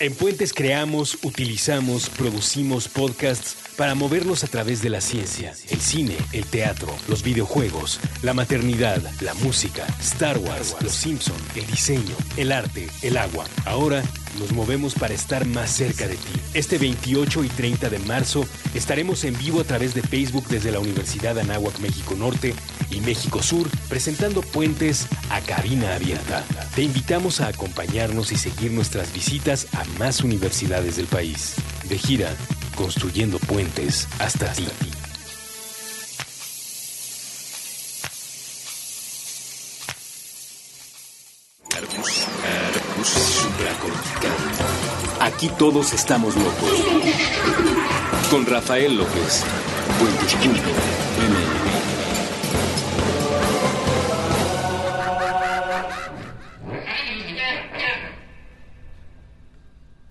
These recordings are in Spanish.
En Puentes creamos, utilizamos, producimos podcasts para moverlos a través de la ciencia, el cine, el teatro, los videojuegos, la maternidad, la música, Star Wars, Los Simpson, el diseño, el arte, el agua. Ahora nos movemos para estar más cerca de ti. Este 28 y 30 de marzo estaremos en vivo a través de Facebook desde la Universidad Anáhuac México Norte y México Sur, presentando puentes a cabina abierta. Te invitamos a acompañarnos y seguir nuestras visitas a más universidades del país. De gira, construyendo puentes hasta ti. Aquí todos estamos locos. Con Rafael López.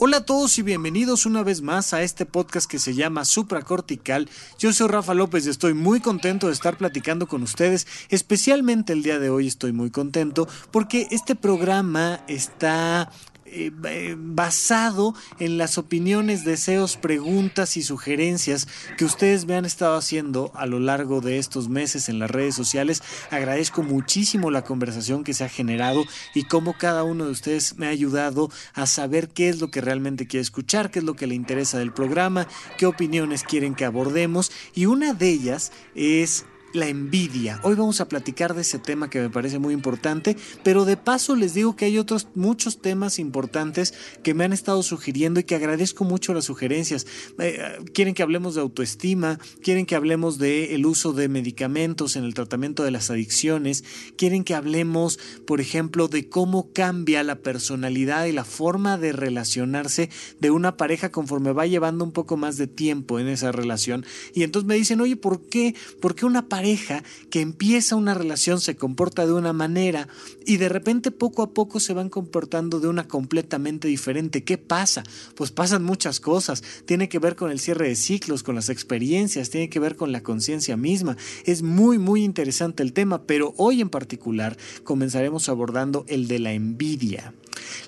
Hola a todos y bienvenidos una vez más a este podcast que se llama Supracortical. Yo soy Rafa López y estoy muy contento de estar platicando con ustedes. Especialmente el día de hoy estoy muy contento porque este programa está eh, eh, basado en las opiniones, deseos, preguntas y sugerencias que ustedes me han estado haciendo a lo largo de estos meses en las redes sociales. Agradezco muchísimo la conversación que se ha generado y cómo cada uno de ustedes me ha ayudado a saber qué es lo que realmente quiere escuchar, qué es lo que le interesa del programa, qué opiniones quieren que abordemos y una de ellas es la envidia. Hoy vamos a platicar de ese tema que me parece muy importante, pero de paso les digo que hay otros muchos temas importantes que me han estado sugiriendo y que agradezco mucho las sugerencias. Eh, quieren que hablemos de autoestima, quieren que hablemos del el uso de medicamentos en el tratamiento de las adicciones, quieren que hablemos, por ejemplo, de cómo cambia la personalidad y la forma de relacionarse de una pareja conforme va llevando un poco más de tiempo en esa relación. Y entonces me dicen, oye, ¿por qué? ¿Por qué una pareja pareja que empieza una relación se comporta de una manera y de repente poco a poco se van comportando de una completamente diferente. ¿Qué pasa? Pues pasan muchas cosas. Tiene que ver con el cierre de ciclos, con las experiencias, tiene que ver con la conciencia misma. Es muy, muy interesante el tema, pero hoy en particular comenzaremos abordando el de la envidia.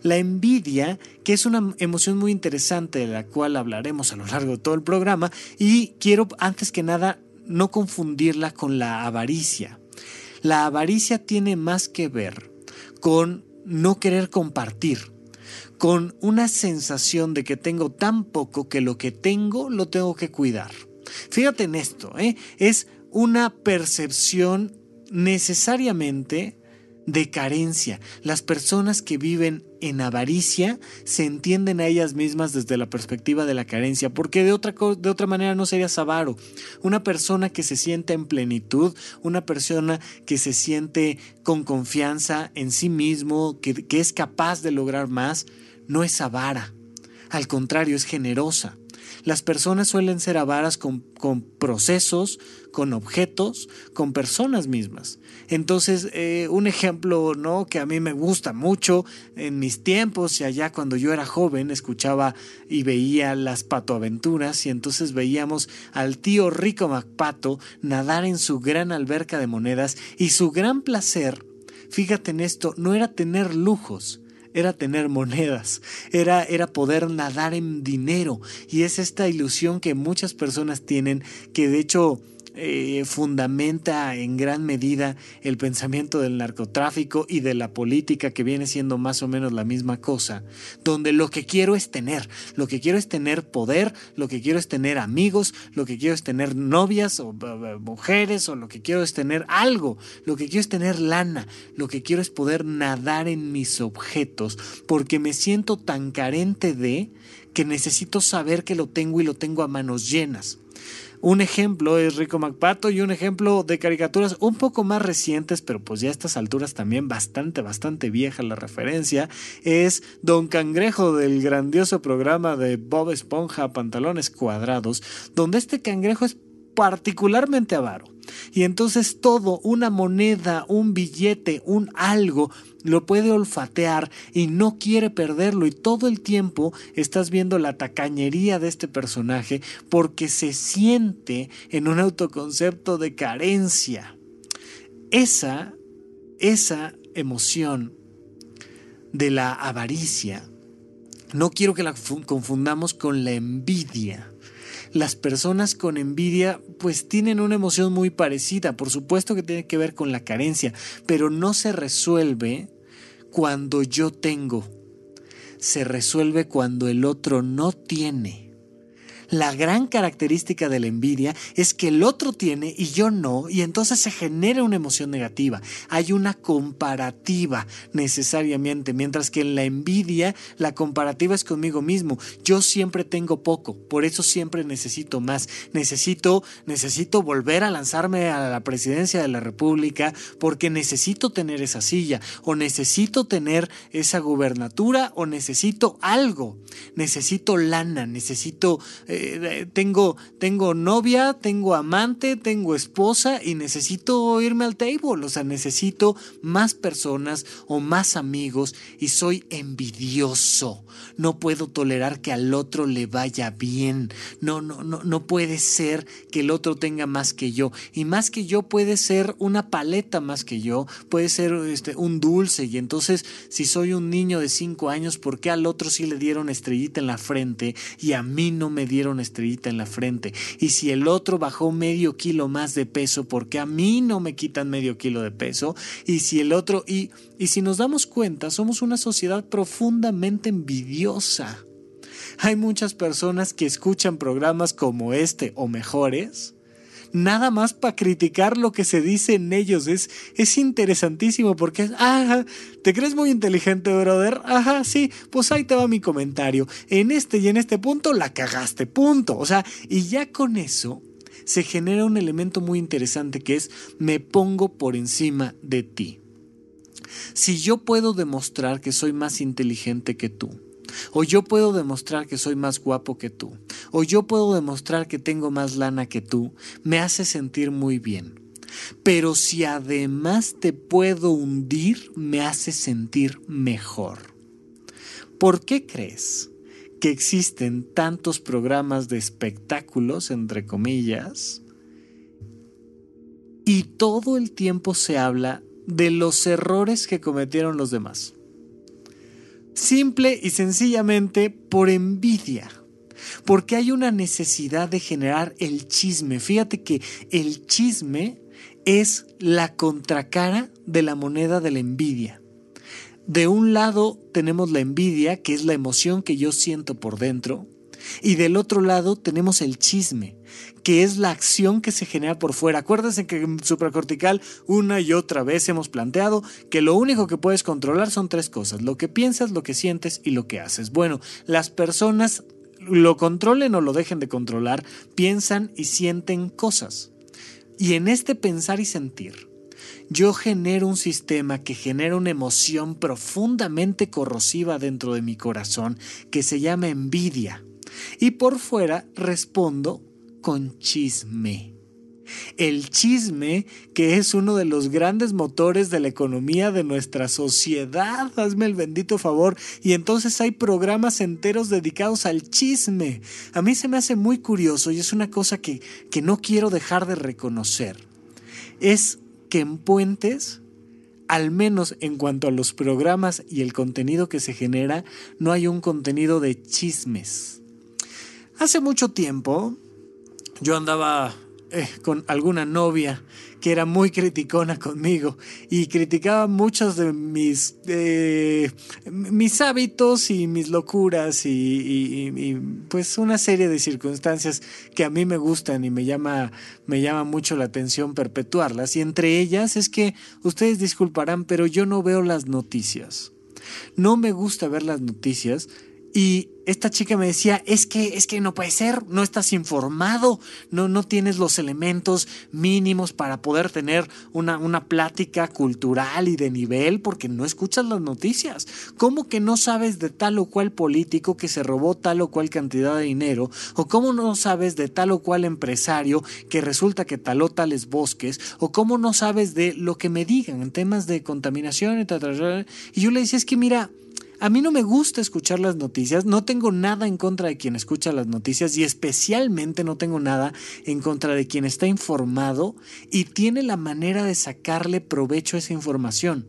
La envidia, que es una emoción muy interesante de la cual hablaremos a lo largo de todo el programa, y quiero antes que nada no confundirla con la avaricia. La avaricia tiene más que ver con no querer compartir, con una sensación de que tengo tan poco que lo que tengo lo tengo que cuidar. Fíjate en esto, ¿eh? es una percepción necesariamente de carencia. Las personas que viven en avaricia se entienden a ellas mismas desde la perspectiva de la carencia, porque de otra, de otra manera no serías avaro. Una persona que se siente en plenitud, una persona que se siente con confianza en sí mismo, que, que es capaz de lograr más, no es avara. Al contrario, es generosa. Las personas suelen ser avaras con, procesos, con objetos, con personas mismas. Entonces, eh, un ejemplo ¿no? que a mí me gusta mucho, en mis tiempos y allá cuando yo era joven, escuchaba y veía las patoaventuras y entonces veíamos al tío Rico MacPato nadar en su gran alberca de monedas y su gran placer, fíjate en esto, no era tener lujos, era tener monedas, era, era poder nadar en dinero. Y es esta ilusión que muchas personas tienen, que de hecho eh, fundamenta en gran medida el pensamiento del narcotráfico y de la política que viene siendo más o menos la misma cosa, donde lo que quiero es tener, lo que quiero es tener poder, lo que quiero es tener amigos, lo que quiero es tener novias o mujeres o lo que quiero es tener algo, lo que quiero es tener lana, lo que quiero es poder nadar en mis objetos, porque me siento tan carente de que necesito saber que lo tengo y lo tengo a manos llenas. Un ejemplo es Rico MacPato y un ejemplo de caricaturas un poco más recientes, pero pues ya a estas alturas también bastante, bastante vieja la referencia, es Don Cangrejo del grandioso programa de Bob Esponja Pantalones Cuadrados, donde este cangrejo es particularmente avaro. Y entonces todo, una moneda, un billete, un algo, lo puede olfatear y no quiere perderlo. Y todo el tiempo estás viendo la tacañería de este personaje porque se siente en un autoconcepto de carencia. Esa, esa emoción de la avaricia no quiero que la confundamos con la envidia. Las personas con envidia pues tienen una emoción muy parecida, por supuesto que tiene que ver con la carencia, pero no se resuelve cuando yo tengo, se resuelve cuando el otro no tiene. La gran característica de la envidia es que el otro tiene y yo no, y entonces se genera una emoción negativa. Hay una comparativa necesariamente, mientras que en la envidia la comparativa es conmigo mismo. Yo siempre tengo poco, por eso siempre necesito más. Necesito, necesito volver a lanzarme a la presidencia de la República porque necesito tener esa silla, o necesito tener esa gubernatura, o necesito algo. Necesito lana, necesito... Eh, eh, tengo, tengo novia, tengo amante, tengo esposa y necesito irme al table, o sea, necesito más personas o más amigos y soy envidioso. No puedo tolerar que al otro le vaya bien. No, no, no, no puede ser que el otro tenga más que yo. Y más que yo puede ser una paleta más que yo, puede ser este, un dulce. Y entonces, si soy un niño de cinco años, ¿por qué al otro sí le dieron estrellita en la frente y a mí no me dieron estrellita en la frente. Y si el otro bajó medio kilo más de peso, porque a mí no me quitan medio kilo de peso? Y si el otro, y, y si nos damos cuenta, somos una sociedad profundamente envidiosa. Hay muchas personas que escuchan programas como este o mejores nada más para criticar lo que se dice en ellos. Es, es interesantísimo porque es, ajá, ¿te crees muy inteligente, brother? Ajá, sí, pues ahí te va mi comentario. En este y en este punto la cagaste, punto. O sea, y ya con eso se genera un elemento muy interesante que es me pongo por encima de ti. Si yo puedo demostrar que soy más inteligente que tú, o yo puedo demostrar que soy más guapo que tú. O yo puedo demostrar que tengo más lana que tú. Me hace sentir muy bien. Pero si además te puedo hundir, me hace sentir mejor. ¿Por qué crees que existen tantos programas de espectáculos, entre comillas, y todo el tiempo se habla de los errores que cometieron los demás? Simple y sencillamente por envidia. Porque hay una necesidad de generar el chisme. Fíjate que el chisme es la contracara de la moneda de la envidia. De un lado tenemos la envidia, que es la emoción que yo siento por dentro, y del otro lado tenemos el chisme, que es la acción que se genera por fuera. Acuérdense que en supracortical una y otra vez hemos planteado que lo único que puedes controlar son tres cosas, lo que piensas, lo que sientes y lo que haces. Bueno, las personas lo controlen o lo dejen de controlar, piensan y sienten cosas. Y en este pensar y sentir, yo genero un sistema que genera una emoción profundamente corrosiva dentro de mi corazón que se llama envidia. Y por fuera respondo con chisme. El chisme, que es uno de los grandes motores de la economía de nuestra sociedad, hazme el bendito favor, y entonces hay programas enteros dedicados al chisme. A mí se me hace muy curioso y es una cosa que, que no quiero dejar de reconocer. Es que en Puentes, al menos en cuanto a los programas y el contenido que se genera, no hay un contenido de chismes Hace mucho tiempo yo andaba eh, con alguna novia que era muy criticona conmigo y criticaba muchos de mis, mis hábitos y mis locuras y, pues una serie de circunstancias que a mí me gustan y me llama, me llama mucho la atención perpetuarlas. Y entre ellas es que ustedes disculparán, pero yo no veo las noticias. No me gusta ver las noticias y esta chica me decía, es que, es que no puede ser, no estás informado, no, no tienes los elementos mínimos para poder tener una, una plática cultural y de nivel porque no escuchas las noticias. ¿Cómo que no sabes de tal o cual político que se robó tal o cual cantidad de dinero? ¿O cómo no sabes de tal o cual empresario que resulta que taló tales bosques? ¿O cómo no sabes de lo que me digan en temas de contaminación? Y yo le decía, es que mira, a mí no me gusta escuchar las noticias, no tengo nada en contra de quien escucha las noticias y especialmente no tengo nada en contra de quien está informado y tiene la manera de sacarle provecho a esa información.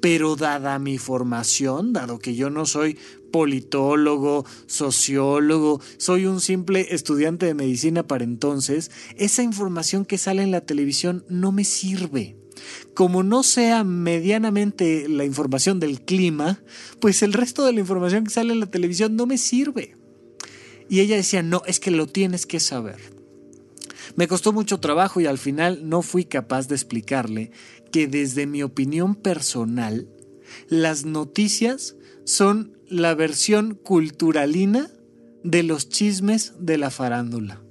Pero dada mi formación, dado que yo no soy politólogo, sociólogo, soy un simple estudiante de medicina para entonces, esa información que sale en la televisión no me sirve. Como no sea medianamente la información del clima, pues el resto de la información que sale en la televisión no me sirve. Y ella decía, no, es que lo tienes que saber. Me costó mucho trabajo y al final no fui capaz de explicarle que desde mi opinión personal, las noticias son la versión culturalina de los chismes de la farándula.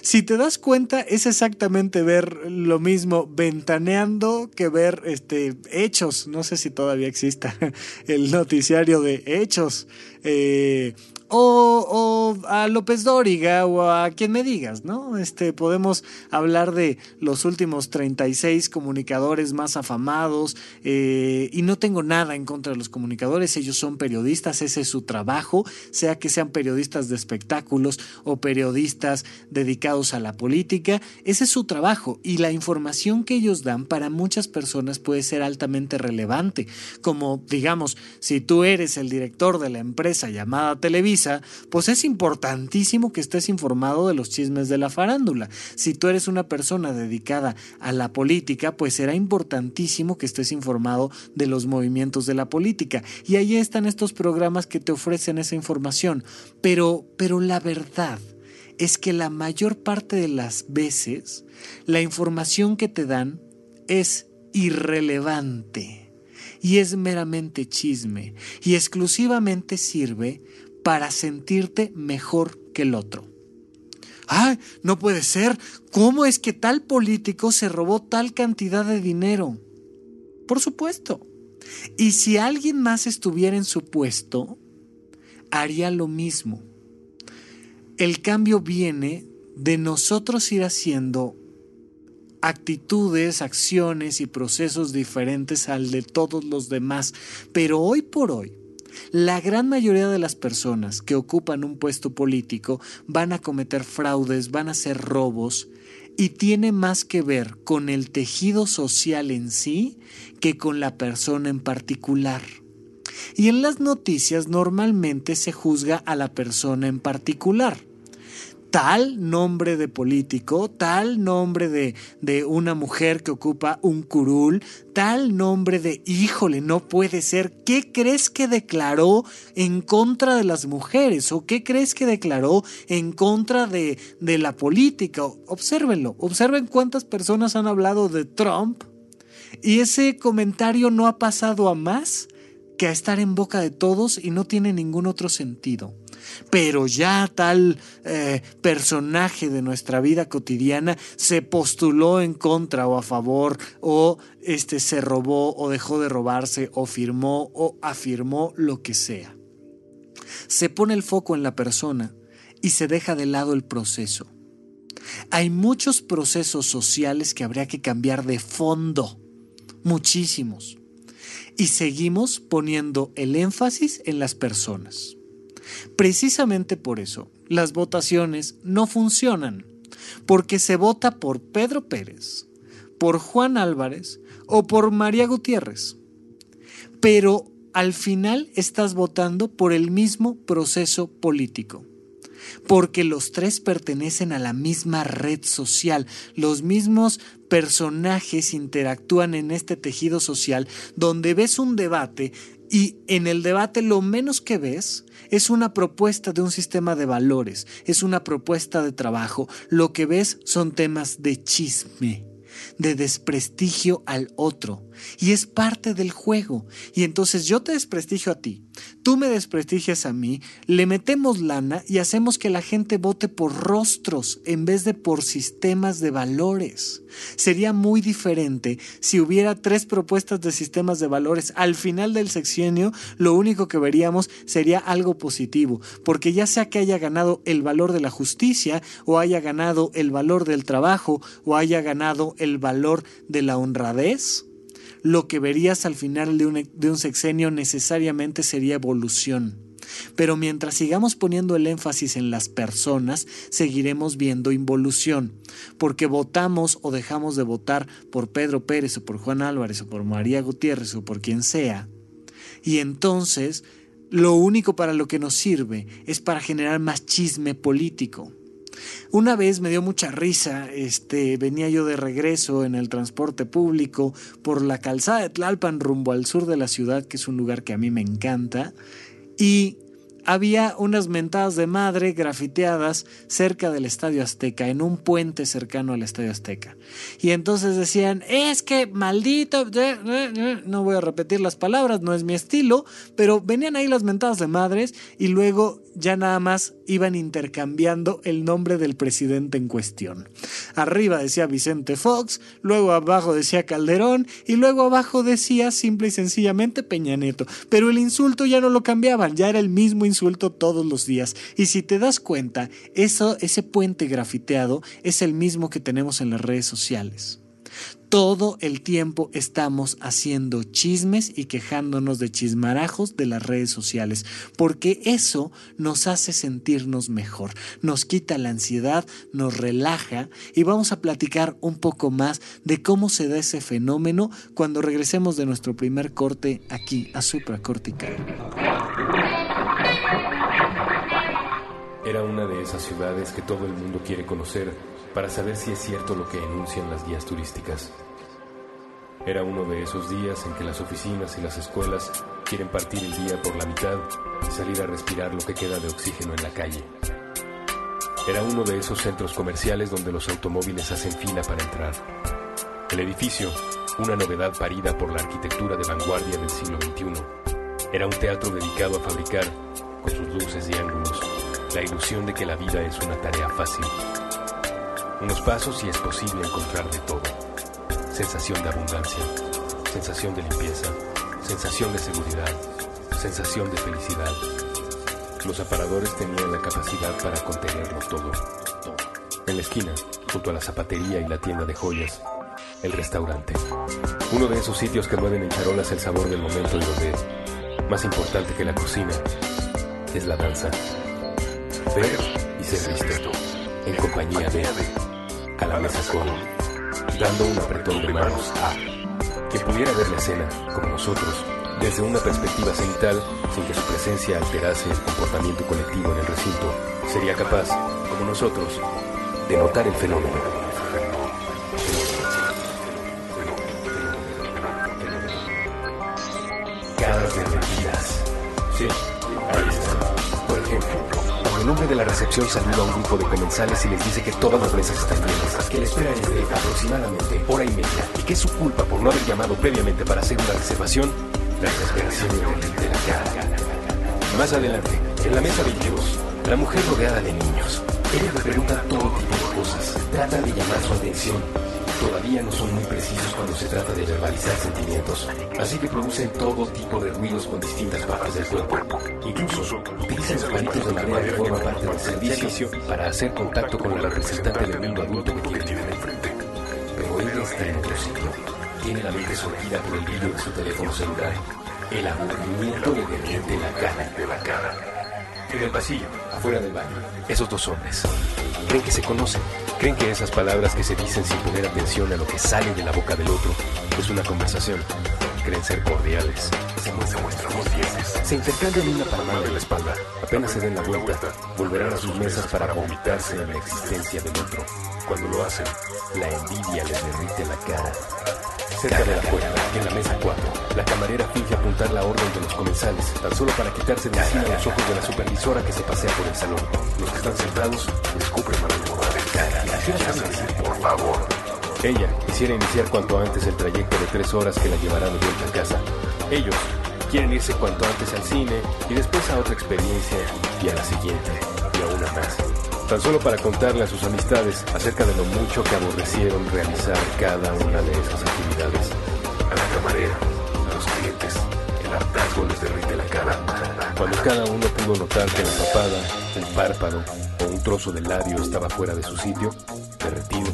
Si te das cuenta, es exactamente ver lo mismo ventaneando que ver este, hechos. No sé si todavía exista el noticiario de hechos. Eh, o, a López Dóriga o a quien me digas, ¿no? Este, podemos hablar de los últimos 36 comunicadores más afamados eh, y no tengo nada en contra de los comunicadores, ellos son periodistas, ese es su trabajo, sea que sean periodistas de espectáculos o periodistas dedicados a la política, ese es su trabajo y la información que ellos dan para muchas personas puede ser altamente relevante, como digamos, si tú eres el director de la empresa llamada Televisa, pues es importantísimo que estés informado de los chismes de la farándula. Si tú eres una persona dedicada a la política, pues será importantísimo que estés informado de los movimientos de la política. Y ahí están estos programas que te ofrecen esa información. Pero, pero la verdad es que la mayor parte de las veces la información que te dan es irrelevante y es meramente chisme y exclusivamente sirve para sentirte mejor que el otro. ¡Ay, no puede ser! ¿Cómo es que tal político se robó tal cantidad de dinero? Por supuesto. Y si alguien más estuviera en su puesto, haría lo mismo. El cambio viene de nosotros ir haciendo actitudes, acciones y procesos diferentes al de todos los demás. Pero hoy por hoy, la gran mayoría de las personas que ocupan un puesto político van a cometer fraudes, van a hacer robos y tiene más que ver con el tejido social en sí que con la persona en particular. Y en las noticias normalmente se juzga a la persona en particular tal nombre de político, tal nombre de, de, una mujer que ocupa un curul, tal nombre de híjole, no puede ser. ¿Qué crees que declaró en contra de las mujeres? ¿O qué crees que declaró en contra de, de la política? Obsérvenlo, observen cuántas personas han hablado de Trump y ese comentario no ha pasado a más que a estar en boca de todos y no tiene ningún otro sentido pero ya tal eh, personaje de nuestra vida cotidiana se postuló en contra o a favor o este se robó o dejó de robarse o firmó o afirmó lo que sea. Se pone el foco en la persona y se deja de lado el proceso. Hay muchos procesos sociales que habría que cambiar de fondo, muchísimos. Y seguimos poniendo el énfasis en las personas. Precisamente por eso, las votaciones no funcionan, porque se vota por Pedro Pérez, por Juan Álvarez o por María Gutiérrez. Pero al final estás votando por el mismo proceso político porque los tres pertenecen a la misma red social, los mismos personajes interactúan en este tejido social donde ves un debate y en el debate lo menos que ves es una propuesta de un sistema de valores, es una propuesta de trabajo. Lo que ves son temas de chisme de desprestigio al otro. Y es parte del juego. Y entonces yo te desprestigio a ti, tú me desprestigias a mí, le metemos lana y hacemos que la gente vote por rostros en vez de por sistemas de valores. Sería muy diferente si hubiera tres propuestas de sistemas de valores. Al final del sexenio, lo único que veríamos sería algo positivo, porque ya sea que haya ganado el valor de la justicia, o haya ganado el valor del trabajo, o haya ganado el valor de la honradez, lo que verías al final de un, sexenio necesariamente sería evolución. Pero mientras sigamos poniendo el énfasis en las personas, seguiremos viendo involución, porque votamos o dejamos de votar por Pedro Pérez o por Juan Álvarez o por María Gutiérrez o por quien sea. Y entonces, lo único para lo que nos sirve es para generar más chisme político. Una vez me dio mucha risa, este, venía yo de regreso en el transporte público por la calzada de Tlalpan rumbo al sur de la ciudad, que es un lugar que a mí me encanta, y había unas mentadas de madre grafiteadas cerca del Estadio Azteca, en un puente cercano al Estadio Azteca. Y entonces decían, es que maldito, no voy a repetir las palabras, no es mi estilo, pero venían ahí las mentadas de madres y luego ya nada más iban intercambiando el nombre del presidente en cuestión. Arriba decía Vicente Fox, luego abajo decía Calderón y luego abajo decía simple y sencillamente Peña Neto. Pero el insulto ya no lo cambiaban, ya era el mismo insulto todos los días. Y si te das cuenta, eso, ese puente grafiteado es el mismo que tenemos en las redes sociales. Todo el tiempo estamos haciendo chismes y quejándonos de chismarajos de las redes sociales, porque eso nos hace sentirnos mejor, nos quita la ansiedad, nos relaja y vamos a platicar un poco más de cómo se da ese fenómeno cuando regresemos de nuestro primer corte aquí a Supracortical. Era una de esas ciudades que todo el mundo quiere conocer para saber si es cierto lo que enuncian las guías turísticas. Era uno de esos días en que las oficinas y las escuelas quieren partir el día por la mitad y salir a respirar lo que queda de oxígeno en la calle. Era uno de esos centros comerciales donde los automóviles hacen fila para entrar. El edificio, una novedad parida por la arquitectura de vanguardia del siglo XXI, era un teatro dedicado a fabricar, con sus luces y ángulos, la ilusión de que la vida es una tarea fácil. Unos pasos y es posible encontrar de todo. Sensación de abundancia, sensación de limpieza, sensación de seguridad, sensación de felicidad. Los aparadores tenían la capacidad para contenerlo todo. En la esquina, junto a la zapatería y la tienda de joyas, el restaurante. Uno de esos sitios que mueven en charolas el sabor del momento y donde, más importante que la cocina, es la danza ver y ser visto, en compañía de a la con, dando un apretón de manos a, que pudiera ver la escena, como nosotros, desde una perspectiva cenital, sin que su presencia alterase el comportamiento colectivo en el recinto, sería capaz, como nosotros, de notar el fenómeno. Caras derretidas. Sí, el hombre de la recepción saluda a un grupo de comensales y les dice que todas las mesas están llenas, que la espera es de aproximadamente hora y media y que es su culpa por no haber llamado previamente para hacer una reservación, la desesperación de la cara. Más adelante, en la mesa 22, la mujer rodeada de niños. Ella le pregunta todo tipo de cosas, trata de llamar su atención todavía no son muy precisos cuando se trata de verbalizar sentimientos, así que producen todo tipo de ruidos con distintas partes del cuerpo. Incluso utilizan sus manitos de manera que forma parte del servicio para hacer contacto con la representante del mundo adulto que tiene enfrente. Pero ella está en otro sitio. Tiene la mente sorgida por el brillo de su teléfono celular. El aburrimiento le derrite la cara de la cara. En el pasillo, afuera del baño, esos dos hombres creen que se conocen Creen que esas palabras que se dicen sin poner atención a lo que sale de la boca del otro es una conversación. Creen ser cordiales. Se muestran dientes. Se intercambian una palmada de la espalda. Apenas se den la vuelta, volverán a sus mesas para vomitarse en la existencia del otro. Cuando lo hacen, la envidia les derrite la cara. Cerca de la puerta, en la mesa 4, la camarera finge apuntar la orden de los comensales, tan solo para quitarse de encima los ojos de la supervisora que se pasea por el salón. Los que están sentados descubren a por favor. Ella quisiera iniciar cuanto antes el trayecto de tres horas que la llevará de vuelta a casa. Ellos quieren irse cuanto antes al cine y después a otra experiencia y a la siguiente y a una más. Tan solo para contarle a sus amistades acerca de lo mucho que aborrecieron realizar cada una de esas actividades. A la camarera, a los clientes, el hartazgo les derrite la cara. Cuando cada uno pudo notar que la papada, el párpado o un trozo de labio estaba fuera de su sitio, derretido,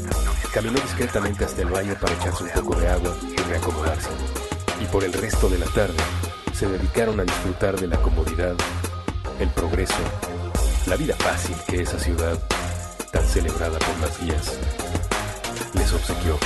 caminó discretamente hasta el baño para echarse un poco de agua y reacomodarse. Y por el resto de la tarde se dedicaron a disfrutar de la comodidad el progreso, la vida fácil que esa ciudad, tan celebrada por las guías, les obsequió.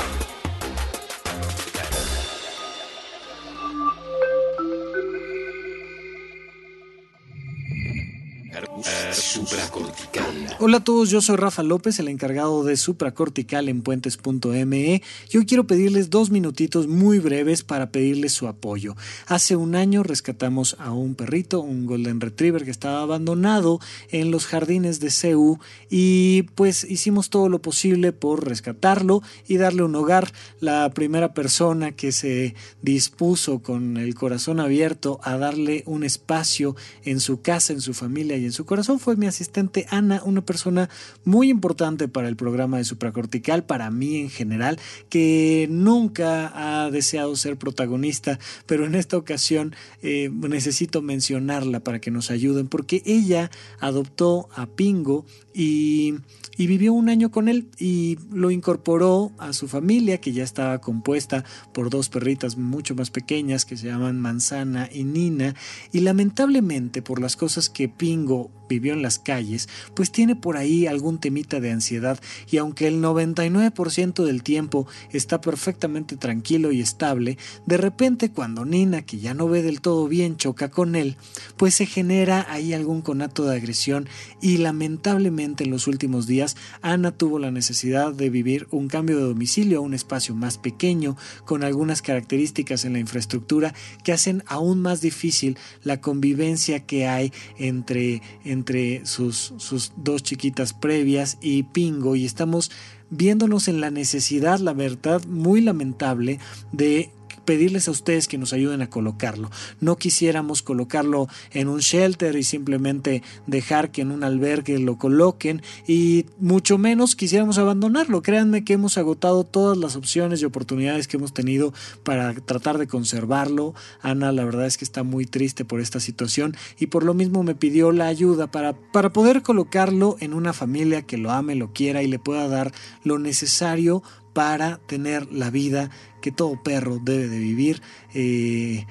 Supracortical. Hola a todos, yo soy Rafa López, el encargado de Supracortical en puentes.me. Yo quiero pedirles dos minutitos muy breves para pedirles su apoyo. Hace un año rescatamos a un perrito, un Golden Retriever que estaba abandonado en los jardines de CEU y pues hicimos todo lo posible por rescatarlo y darle un hogar. La primera persona que se dispuso con el corazón abierto a darle un espacio en su casa, en su familia y en su corazón fue mi asistente Ana, una persona muy importante para el programa de supracortical, para mí en general, que nunca ha deseado ser protagonista, pero en esta ocasión eh, necesito mencionarla para que nos ayuden, porque ella adoptó a Pingo y y vivió un año con él y lo incorporó a su familia que ya estaba compuesta por dos perritas mucho más pequeñas que se llaman Manzana y Nina. Y lamentablemente por las cosas que Pingo vivió en las calles, pues tiene por ahí algún temita de ansiedad. Y aunque el 99% del tiempo está perfectamente tranquilo y estable, de repente cuando Nina, que ya no ve del todo bien, choca con él, pues se genera ahí algún conato de agresión. Y lamentablemente en los últimos días Ana tuvo la necesidad de vivir un cambio de domicilio a un espacio más pequeño, con algunas características en la infraestructura que hacen aún más difícil la convivencia que hay entre, entre sus, sus dos chiquitas previas y Pingo. Y estamos viéndonos en la necesidad, la verdad, muy lamentable de pedirles a ustedes que nos ayuden a colocarlo. No quisiéramos colocarlo en un shelter y simplemente dejar que en un albergue lo coloquen y mucho menos quisiéramos abandonarlo. Créanme que hemos agotado todas las opciones y oportunidades que hemos tenido para tratar de conservarlo. Ana la verdad es que está muy triste por esta situación y por lo mismo me pidió la ayuda para, para poder colocarlo en una familia que lo ame, lo quiera y le pueda dar lo necesario para tener la vida que todo perro debe de vivir. Eh,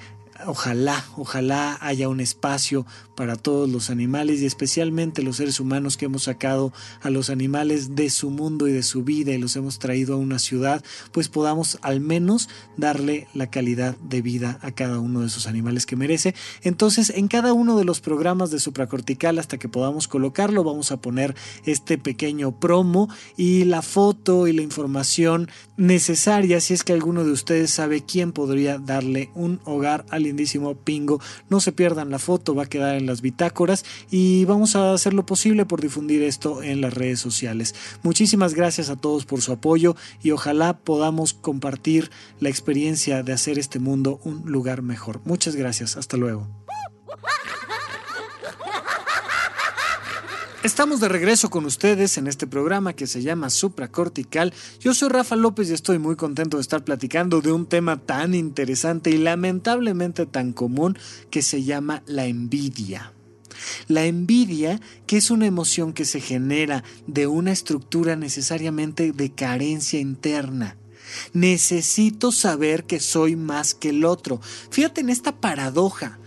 ojalá, ojalá haya un espacio para todos los animales y especialmente los seres humanos que hemos sacado a los animales de su mundo y de su vida y los hemos traído a una ciudad, pues podamos al menos darle la calidad de vida a cada uno de esos animales que merece. Entonces, en cada uno de los programas de supracortical, hasta que podamos colocarlo, vamos a poner este pequeño promo y la foto y la información necesaria si es que alguno de ustedes sabe quién podría darle un hogar al lindísimo Pingo. No se pierdan la foto, va a quedar en las bitácoras y vamos a hacer lo posible por difundir esto en las redes sociales. Muchísimas gracias a todos por su apoyo y ojalá podamos compartir la experiencia de hacer este mundo un lugar mejor. Muchas gracias, hasta luego. Estamos de regreso con ustedes en este programa que se llama Supracortical. Yo soy Rafa López y estoy muy contento de estar platicando de un tema tan interesante y lamentablemente tan común que se llama la envidia. La envidia, que es una emoción que se genera de una estructura necesariamente de carencia interna. Necesito saber que soy más que el otro. Fíjate en esta paradoja.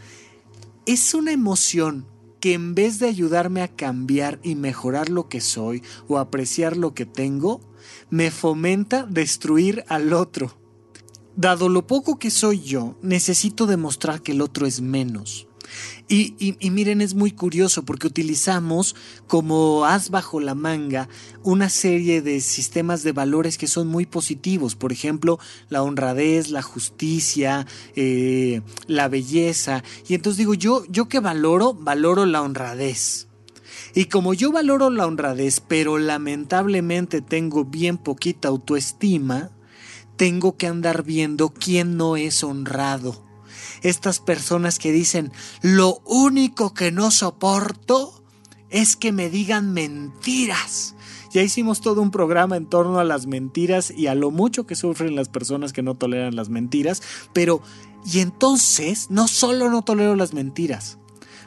Es una emoción que en vez de ayudarme a cambiar y mejorar lo que soy o apreciar lo que tengo, me fomenta destruir al otro. Dado lo poco que soy yo, necesito demostrar que el otro es menos. Y, miren, es muy curioso porque utilizamos como as bajo la manga una serie de sistemas de valores que son muy positivos. Por ejemplo, la honradez, la justicia, eh, la belleza. Y entonces digo, yo, yo que valoro, valoro la honradez. Y como yo valoro la honradez, pero lamentablemente tengo bien poquita autoestima, tengo que andar viendo quién no es honrado estas personas que dicen, lo único que no soporto es que me digan mentiras. Ya hicimos todo un programa en torno a las mentiras y a lo mucho que sufren las personas que no toleran las mentiras, pero y entonces no solo no tolero las mentiras,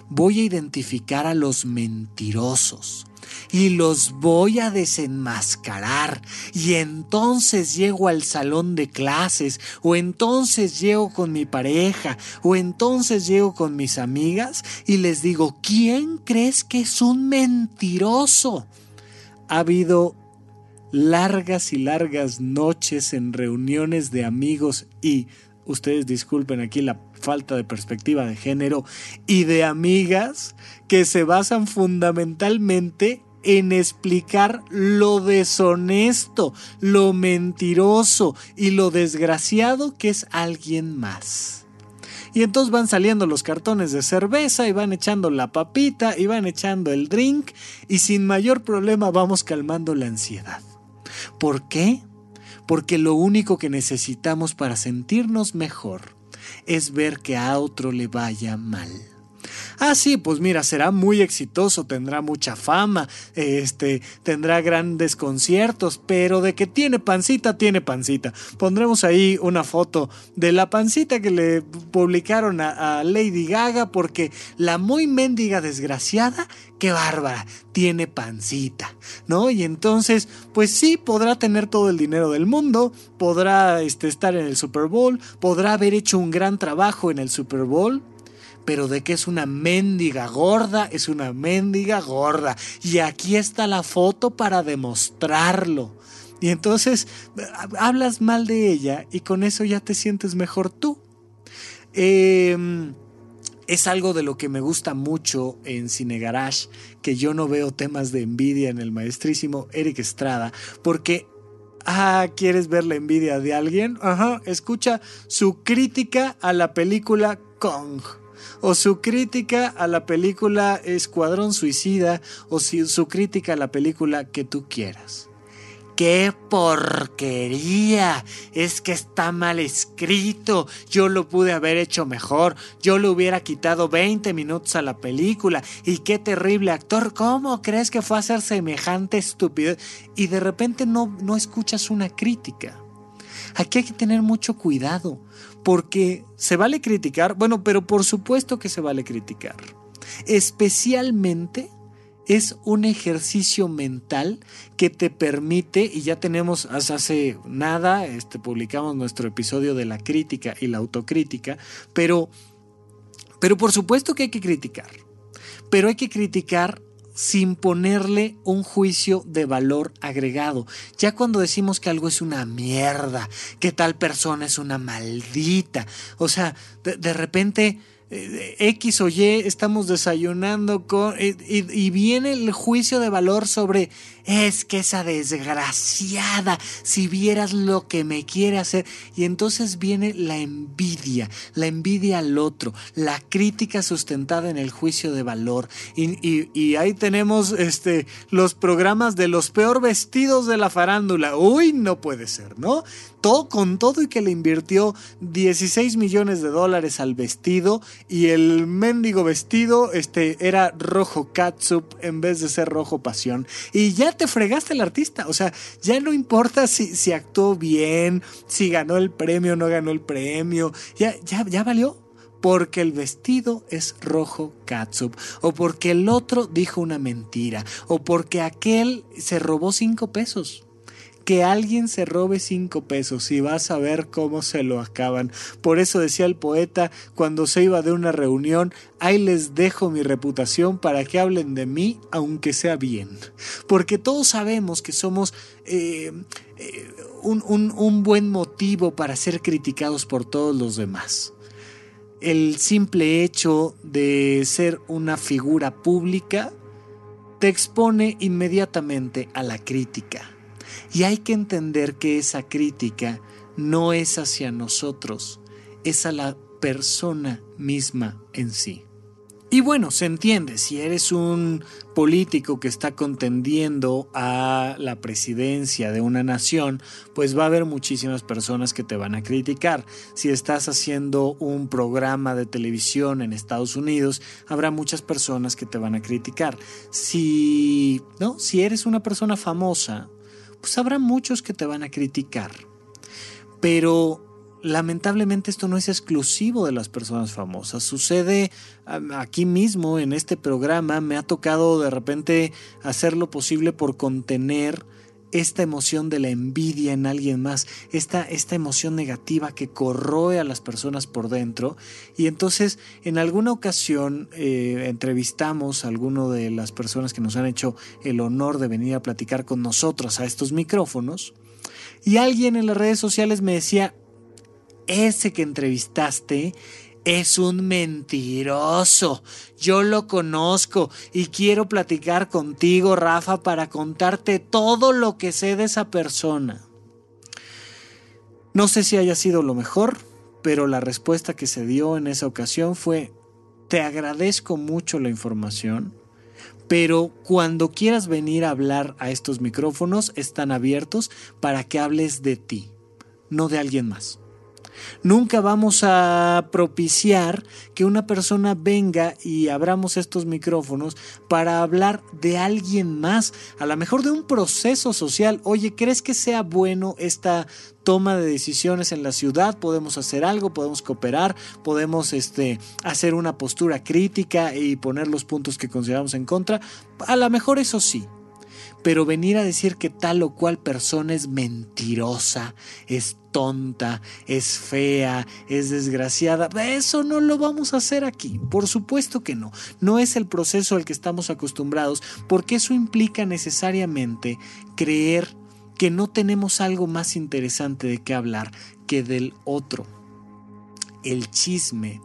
voy a identificar a los mentirosos. Y los voy a desenmascarar. Y entonces llego al salón de clases, o entonces llego con mi pareja, o entonces llego con mis amigas y les digo, ¿quién crees que es un mentiroso? Ha habido largas y largas noches en reuniones de amigos y, ustedes disculpen aquí la falta de perspectiva de género, y de amigas que se basan fundamentalmente en explicar lo deshonesto, lo mentiroso y lo desgraciado que es alguien más. Y entonces van saliendo los cartones de cerveza y van echando la papita y van echando el drink y sin mayor problema vamos calmando la ansiedad. ¿Por qué? Porque lo único que necesitamos para sentirnos mejor es ver que a otro le vaya mal. Ah, sí, pues mira, será muy exitoso, tendrá mucha fama, este, tendrá grandes conciertos, pero de que tiene pancita, tiene pancita. Pondremos ahí una foto de la pancita que le publicaron a, Lady Gaga porque la muy mendiga desgraciada qué bárbara, tiene pancita, ¿no? Y entonces, pues sí, podrá tener todo el dinero del mundo, podrá este, estar en el Super Bowl, podrá haber hecho un gran trabajo en el Super Bowl, pero de que es una mendiga gorda, es una mendiga gorda. Y aquí está la foto para demostrarlo. Y entonces hablas mal de ella y con eso ya te sientes mejor tú. Eh, es algo de lo que me gusta mucho en Cine Garage, que yo no veo temas de envidia en el maestrísimo Eric Estrada, porque Ah, ¿quieres ver la envidia de alguien? Ajá, escucha su crítica a la película Kong. O su crítica a la película Escuadrón Suicida. O su crítica a la película que tú quieras. ¡Qué porquería! Es que está mal escrito. Yo lo pude haber hecho mejor. Yo le hubiera quitado 20 minutos a la película. Y qué terrible actor. ¿Cómo crees que fue a hacer semejante estupidez? Y de repente no, no escuchas una crítica. Aquí hay que tener mucho cuidado. Porque se vale criticar. Bueno, pero por supuesto que se vale criticar. Especialmente es un ejercicio mental que te permite, y ya tenemos hace nada, este, publicamos nuestro episodio de la crítica y la autocrítica, pero, pero por supuesto que hay que criticar, pero hay que criticar sin ponerle un juicio de valor agregado. Ya cuando decimos que algo es una mierda, que tal persona es una maldita, o sea, de, de repente eh, X o Y estamos desayunando con y, y, viene el juicio de valor sobre es que esa desgraciada si vieras lo que me quiere hacer y entonces viene la envidia la envidia al otro la crítica sustentada en el juicio de valor. Y, y, y ahí tenemos este los programas de los peor vestidos de la farándula. Uy no puede ser no con todo y que le invirtió 16 millones de dólares al vestido y el mendigo vestido este, era rojo catsup en vez de ser rojo pasión. Y ya te fregaste el artista, o sea, ya no importa si, si actuó bien, si ganó el premio o no ganó el premio, ya, ya, ya valió. Porque el vestido es rojo catsup, o porque el otro dijo una mentira, o porque aquel se robó cinco pesos que alguien se robe cinco pesos y vas a ver cómo se lo acaban. Por eso decía el poeta cuando se iba de una reunión, ahí les dejo mi reputación para que hablen de mí aunque sea bien. Porque todos sabemos que somos eh, eh, un, buen motivo para ser criticados por todos los demás. El simple hecho de ser una figura pública te expone inmediatamente a la crítica y hay que entender que esa crítica no es hacia nosotros, es a la persona misma en sí. Y bueno, se entiende, si eres un político que está contendiendo a la presidencia de una nación, pues va a haber muchísimas personas que te van a criticar. Si estás haciendo un programa de televisión en Estados Unidos, habrá muchas personas que te van a criticar. Si, ¿no? si eres una persona famosa, pues habrá muchos que te van a criticar. Pero lamentablemente esto no es exclusivo de las personas famosas. Sucede aquí mismo en este programa. Me ha tocado de repente hacer lo posible por contener esta emoción de la envidia en alguien más, esta, esta emoción negativa que corroe a las personas por dentro. Y entonces en alguna ocasión eh, entrevistamos a alguno de las personas que nos han hecho el honor de venir a platicar con nosotros a estos micrófonos. Y alguien en las redes sociales me decía, ese que entrevistaste es un mentiroso. Yo lo conozco y quiero platicar contigo, Rafa, para contarte todo lo que sé de esa persona. No sé si haya sido lo mejor, pero la respuesta que se dio en esa ocasión fue, te agradezco mucho la información, pero cuando quieras venir a hablar a estos micrófonos están abiertos para que hables de ti, no de alguien más. Nunca vamos a propiciar que una persona venga y abramos estos micrófonos para hablar de alguien más, a lo mejor de un proceso social. Oye, ¿crees que sea bueno esta toma de decisiones en la ciudad? Podemos hacer algo, podemos cooperar, podemos este, hacer una postura crítica y poner los puntos que consideramos en contra. A lo mejor eso sí, pero venir a decir que tal o cual persona es mentirosa, es tonta, es fea, es desgraciada, eso no lo vamos a hacer aquí. Por supuesto que no. No es el proceso al que estamos acostumbrados, porque eso implica necesariamente creer que no tenemos algo más interesante de qué hablar que del otro. El chisme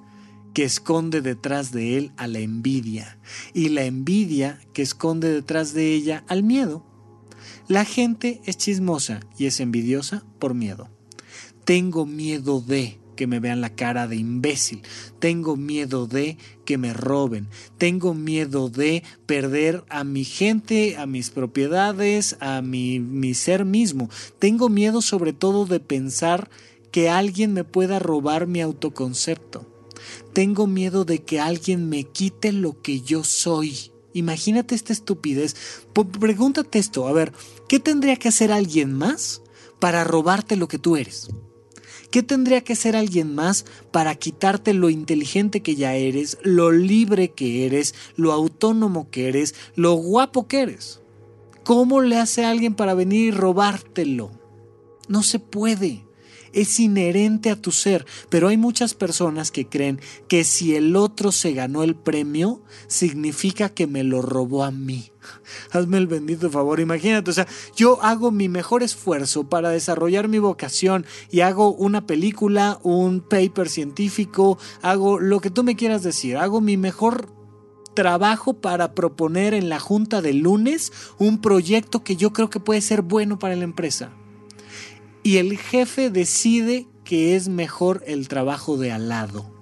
que esconde detrás de él a la envidia y la envidia que esconde detrás de ella al miedo. La gente es chismosa y es envidiosa por miedo. Tengo miedo de que me vean la cara de imbécil. Tengo miedo de que me roben. Tengo miedo de perder a mi gente, a mis propiedades, a mi, mi ser mismo. Tengo miedo sobre todo de pensar que alguien me pueda robar mi autoconcepto. Tengo miedo de que alguien me quite lo que yo soy. Imagínate esta estupidez. pregúntate esto, a ver, ¿qué tendría que hacer alguien más para robarte lo que tú eres? ¿Qué tendría que hacer alguien más para quitarte lo inteligente que ya eres, lo libre que eres, lo autónomo que eres, lo guapo que eres? ¿Cómo le hace alguien para venir y robártelo? No se puede es inherente a tu ser, pero hay muchas personas que creen que si el otro se ganó el premio, significa que me lo robó a mí. Hazme el bendito favor, imagínate, o sea, yo hago mi mejor esfuerzo para desarrollar mi vocación y hago una película, un paper científico, hago lo que tú me quieras decir, hago mi mejor trabajo para proponer en la junta de lunes un proyecto que yo creo que puede ser bueno para la empresa y el jefe decide que es mejor el trabajo de al lado.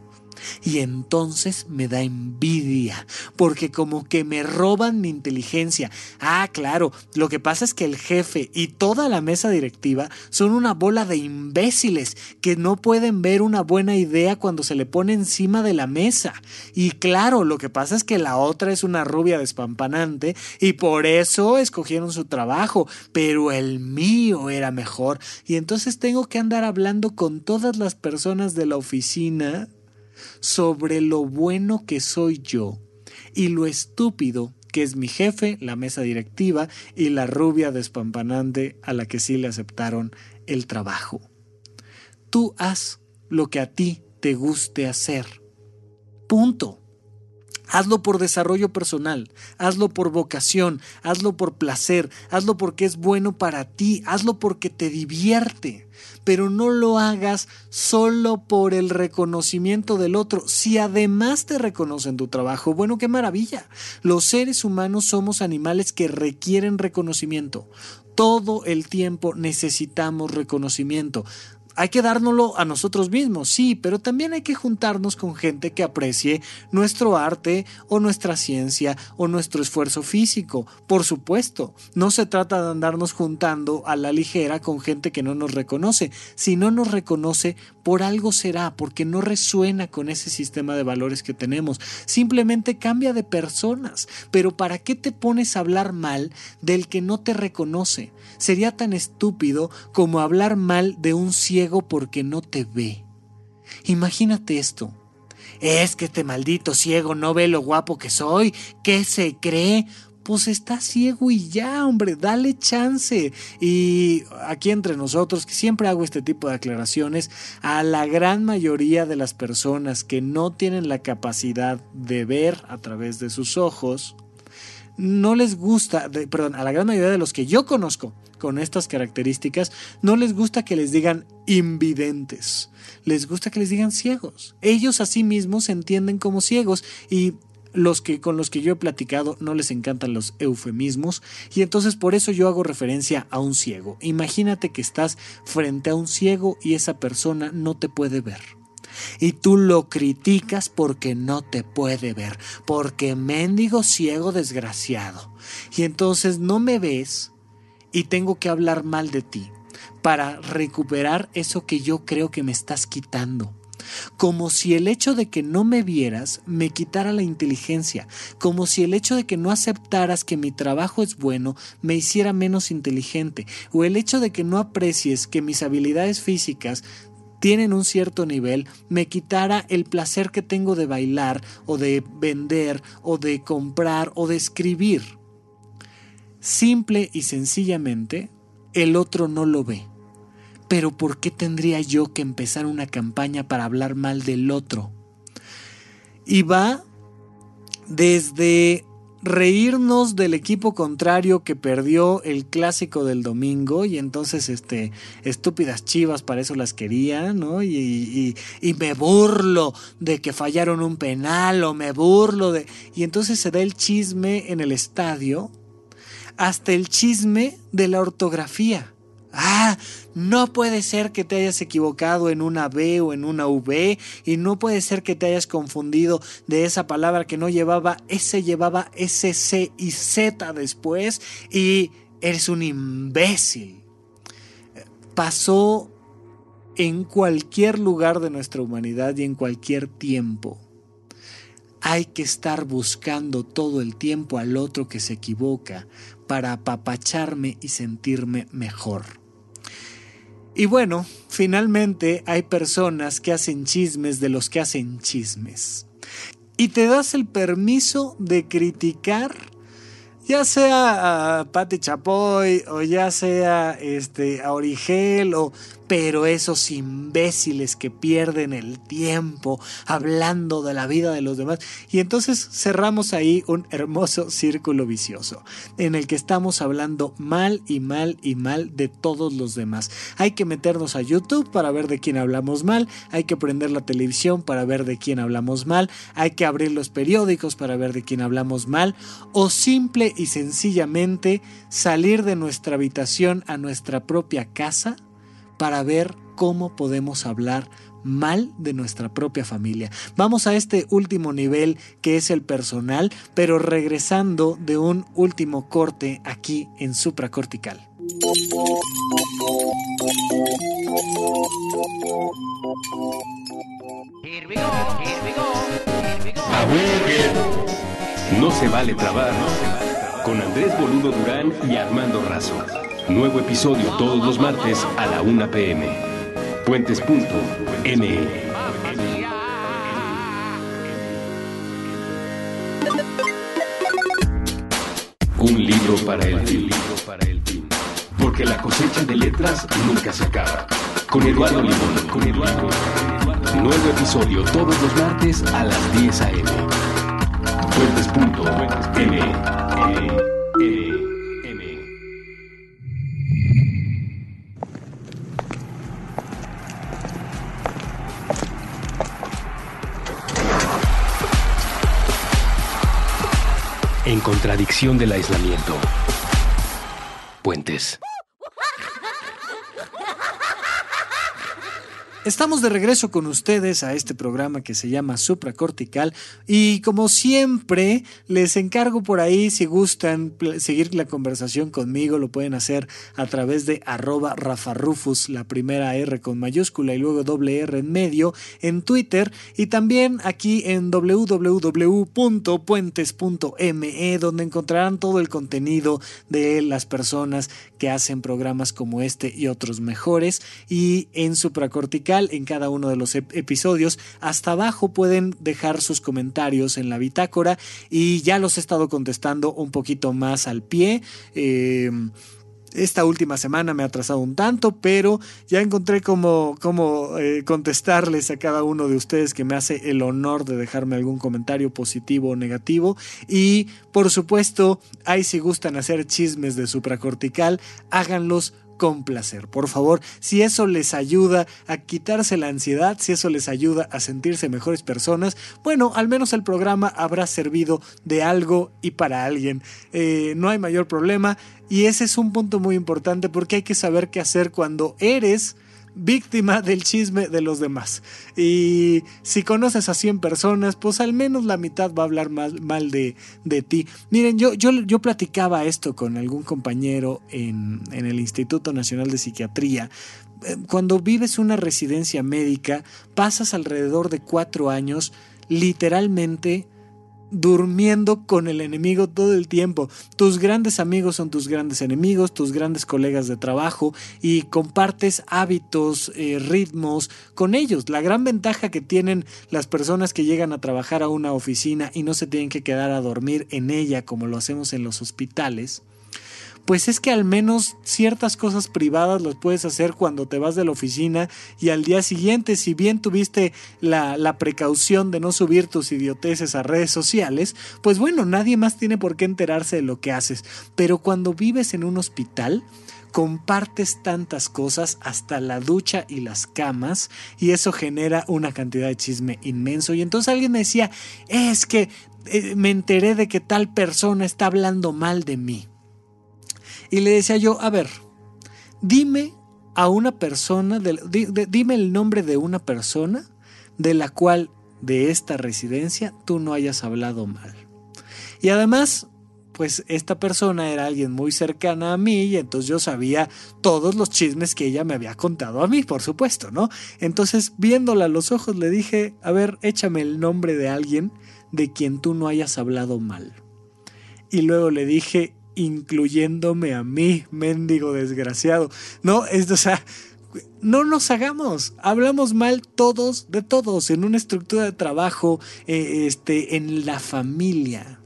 Y entonces me da envidia, porque como que me roban mi inteligencia. Ah, claro, lo que pasa es que el jefe y toda la mesa directiva son una bola de imbéciles que no pueden ver una buena idea cuando se le pone encima de la mesa. Y claro, lo que pasa es que la otra es una rubia despampanante y por eso escogieron su trabajo, pero el mío era mejor. Y entonces tengo que andar hablando con todas las personas de la oficina sobre lo bueno que soy yo y lo estúpido que es mi jefe, la mesa directiva y la rubia despampanante a la que sí le aceptaron el trabajo. Tú haz lo que a ti te guste hacer. Punto. Hazlo por desarrollo personal, hazlo por vocación, hazlo por placer, hazlo porque es bueno para ti, hazlo porque te divierte, pero no lo hagas solo por el reconocimiento del otro. Si además te reconocen tu trabajo, bueno, qué maravilla. Los seres humanos somos animales que requieren reconocimiento. Todo el tiempo necesitamos reconocimiento hay que dárnoslo a nosotros mismos, sí, pero también hay que juntarnos con gente que aprecie nuestro arte o nuestra ciencia o nuestro esfuerzo físico. Por supuesto, no se trata de andarnos juntando a la ligera con gente que no nos reconoce. Si no nos reconoce, por algo será, porque no resuena con ese sistema de valores que tenemos. Simplemente cambia de personas. Pero ¿para qué te pones a hablar mal del que no te reconoce? Sería tan estúpido como hablar mal de un ciego porque no te ve. Imagínate esto. Es que este maldito ciego no ve lo guapo que soy. ¿Qué se cree? Pues está ciego y ya, hombre, dale chance. Y aquí entre nosotros, que siempre hago este tipo de aclaraciones, a la gran mayoría de las personas que no tienen la capacidad de ver a través de sus ojos, no les gusta, perdón, a la gran mayoría de los que yo conozco con estas características, no les gusta que les digan invidentes, les gusta que les digan ciegos. Ellos a sí mismos se entienden como ciegos y los que con los que yo he platicado no les encantan los eufemismos y entonces por eso yo hago referencia a un ciego. Imagínate que estás frente a un ciego y esa persona no te puede ver y tú lo criticas porque no te puede ver, porque mendigo ciego desgraciado. Y entonces no me ves y tengo que hablar mal de ti para recuperar eso que yo creo que me estás quitando. Como si el hecho de que no me vieras me quitara la inteligencia, como si el hecho de que no aceptaras que mi trabajo es bueno me hiciera menos inteligente, o el hecho de que no aprecies que mis habilidades físicas tienen un cierto nivel, me quitara el placer que tengo de bailar o de vender o de comprar o de escribir. Simple y sencillamente, el otro no lo ve. Pero ¿por qué tendría yo que empezar una campaña para hablar mal del otro? Y va desde reírnos del equipo contrario que perdió el clásico del domingo y entonces este estúpidas chivas para eso las quería, ¿no? Y, y, me burlo de que fallaron un penal o me burlo de... Y entonces se da el chisme en el estadio, hasta el chisme de la ortografía. Ah, no puede ser que te hayas equivocado en una B o en una V y no puede ser que te hayas confundido de esa palabra que no llevaba S, llevaba S, C y Z después y eres un imbécil. Pasó en cualquier lugar de nuestra humanidad y en cualquier tiempo. Hay que estar buscando todo el tiempo al otro que se equivoca para apapacharme y sentirme mejor. Y bueno, finalmente hay personas que hacen chismes de los que hacen chismes. Y te das el permiso de criticar ya sea a Pati Chapoy o ya sea este, a Origel o pero esos imbéciles que pierden el tiempo hablando de la vida de los demás. Y entonces cerramos ahí un hermoso círculo vicioso en el que estamos hablando mal y mal y mal de todos los demás. Hay que meternos a YouTube para ver de quién hablamos mal, hay que prender la televisión para ver de quién hablamos mal, hay que abrir los periódicos para ver de quién hablamos mal o simple y sencillamente salir de nuestra habitación a nuestra propia casa para ver cómo podemos hablar mal de nuestra propia familia. Vamos a este último nivel que es el personal, pero regresando de un último corte aquí en supracortical. No se vale trabar. Con Andrés Boludo Durán y Armando Razo. Nuevo episodio todos los martes a la 1 pm. Puentes.ne. Un libro para el fin. Porque la cosecha de letras nunca se acaba. Con Eduardo Limón. Con Eduardo. Nuevo episodio todos los martes a las 10 am. Puentes.ne. en contradicción del aislamiento. Puentes. Estamos de regreso con ustedes a este programa que se llama Supracortical y como siempre les encargo por ahí si gustan seguir la conversación conmigo lo pueden hacer a través de arroba rafarrufus la primera R con mayúscula y luego doble R en medio en Twitter y también aquí en www.puentes.me donde encontrarán todo el contenido de las personas que hacen programas como este y otros mejores. Y en Supracortical en cada uno de los episodios. Hasta abajo pueden dejar sus comentarios en la bitácora y ya los he estado contestando un poquito más al pie. Eh, esta última semana me ha atrasado un tanto, pero ya encontré cómo, eh, contestarles a cada uno de ustedes que me hace el honor de dejarme algún comentario positivo o negativo. Y por supuesto, ahí si gustan hacer chismes de supracortical, háganlos con placer. Por favor, si eso les ayuda a quitarse la ansiedad, si eso les ayuda a sentirse mejores personas, bueno, al menos el programa habrá servido de algo y para alguien. Eh, no hay mayor problema y ese es un punto muy importante porque hay que saber qué hacer cuando eres víctima del chisme de los demás. Y si conoces a 100 personas, pues al menos la mitad va a hablar mal, mal de, de, ti. Miren, yo, yo, yo, platicaba esto con algún compañero en, en el Instituto Nacional de Psiquiatría. Eh, cuando vives una residencia médica, pasas alrededor de cuatro años literalmente durmiendo con el enemigo todo el tiempo. Tus grandes amigos son tus grandes enemigos, tus grandes colegas de trabajo y compartes hábitos, eh, ritmos con ellos. La gran ventaja que tienen las personas que llegan a trabajar a una oficina y no se tienen que quedar a dormir en ella como lo hacemos en los hospitales pues es que al menos ciertas cosas privadas las puedes hacer cuando te vas de la oficina y al día siguiente, si bien tuviste la, la precaución de no subir tus idioteces a redes sociales, pues bueno, nadie más tiene por qué enterarse de lo que haces. Pero cuando vives en un hospital, compartes tantas cosas, hasta la ducha y las camas, y eso genera una cantidad de chisme inmenso. Y entonces alguien me decía, es que eh, me enteré de que tal persona está hablando mal de mí. Y le decía yo, a ver, dime a una persona, dime el nombre de una persona de la cual de esta residencia tú no hayas hablado mal. Y además, pues esta persona era alguien muy cercana a mí y entonces yo sabía todos los chismes que ella me había contado a mí, por supuesto, ¿no? Entonces, viéndola a los ojos, le dije, a ver, échame el nombre de alguien de quien tú no hayas hablado mal. Y luego le dije, incluyéndome a mí, mendigo desgraciado. No, o sea, no nos hagamos, hablamos mal todos de todos, en una estructura de trabajo, eh, este, en la familia.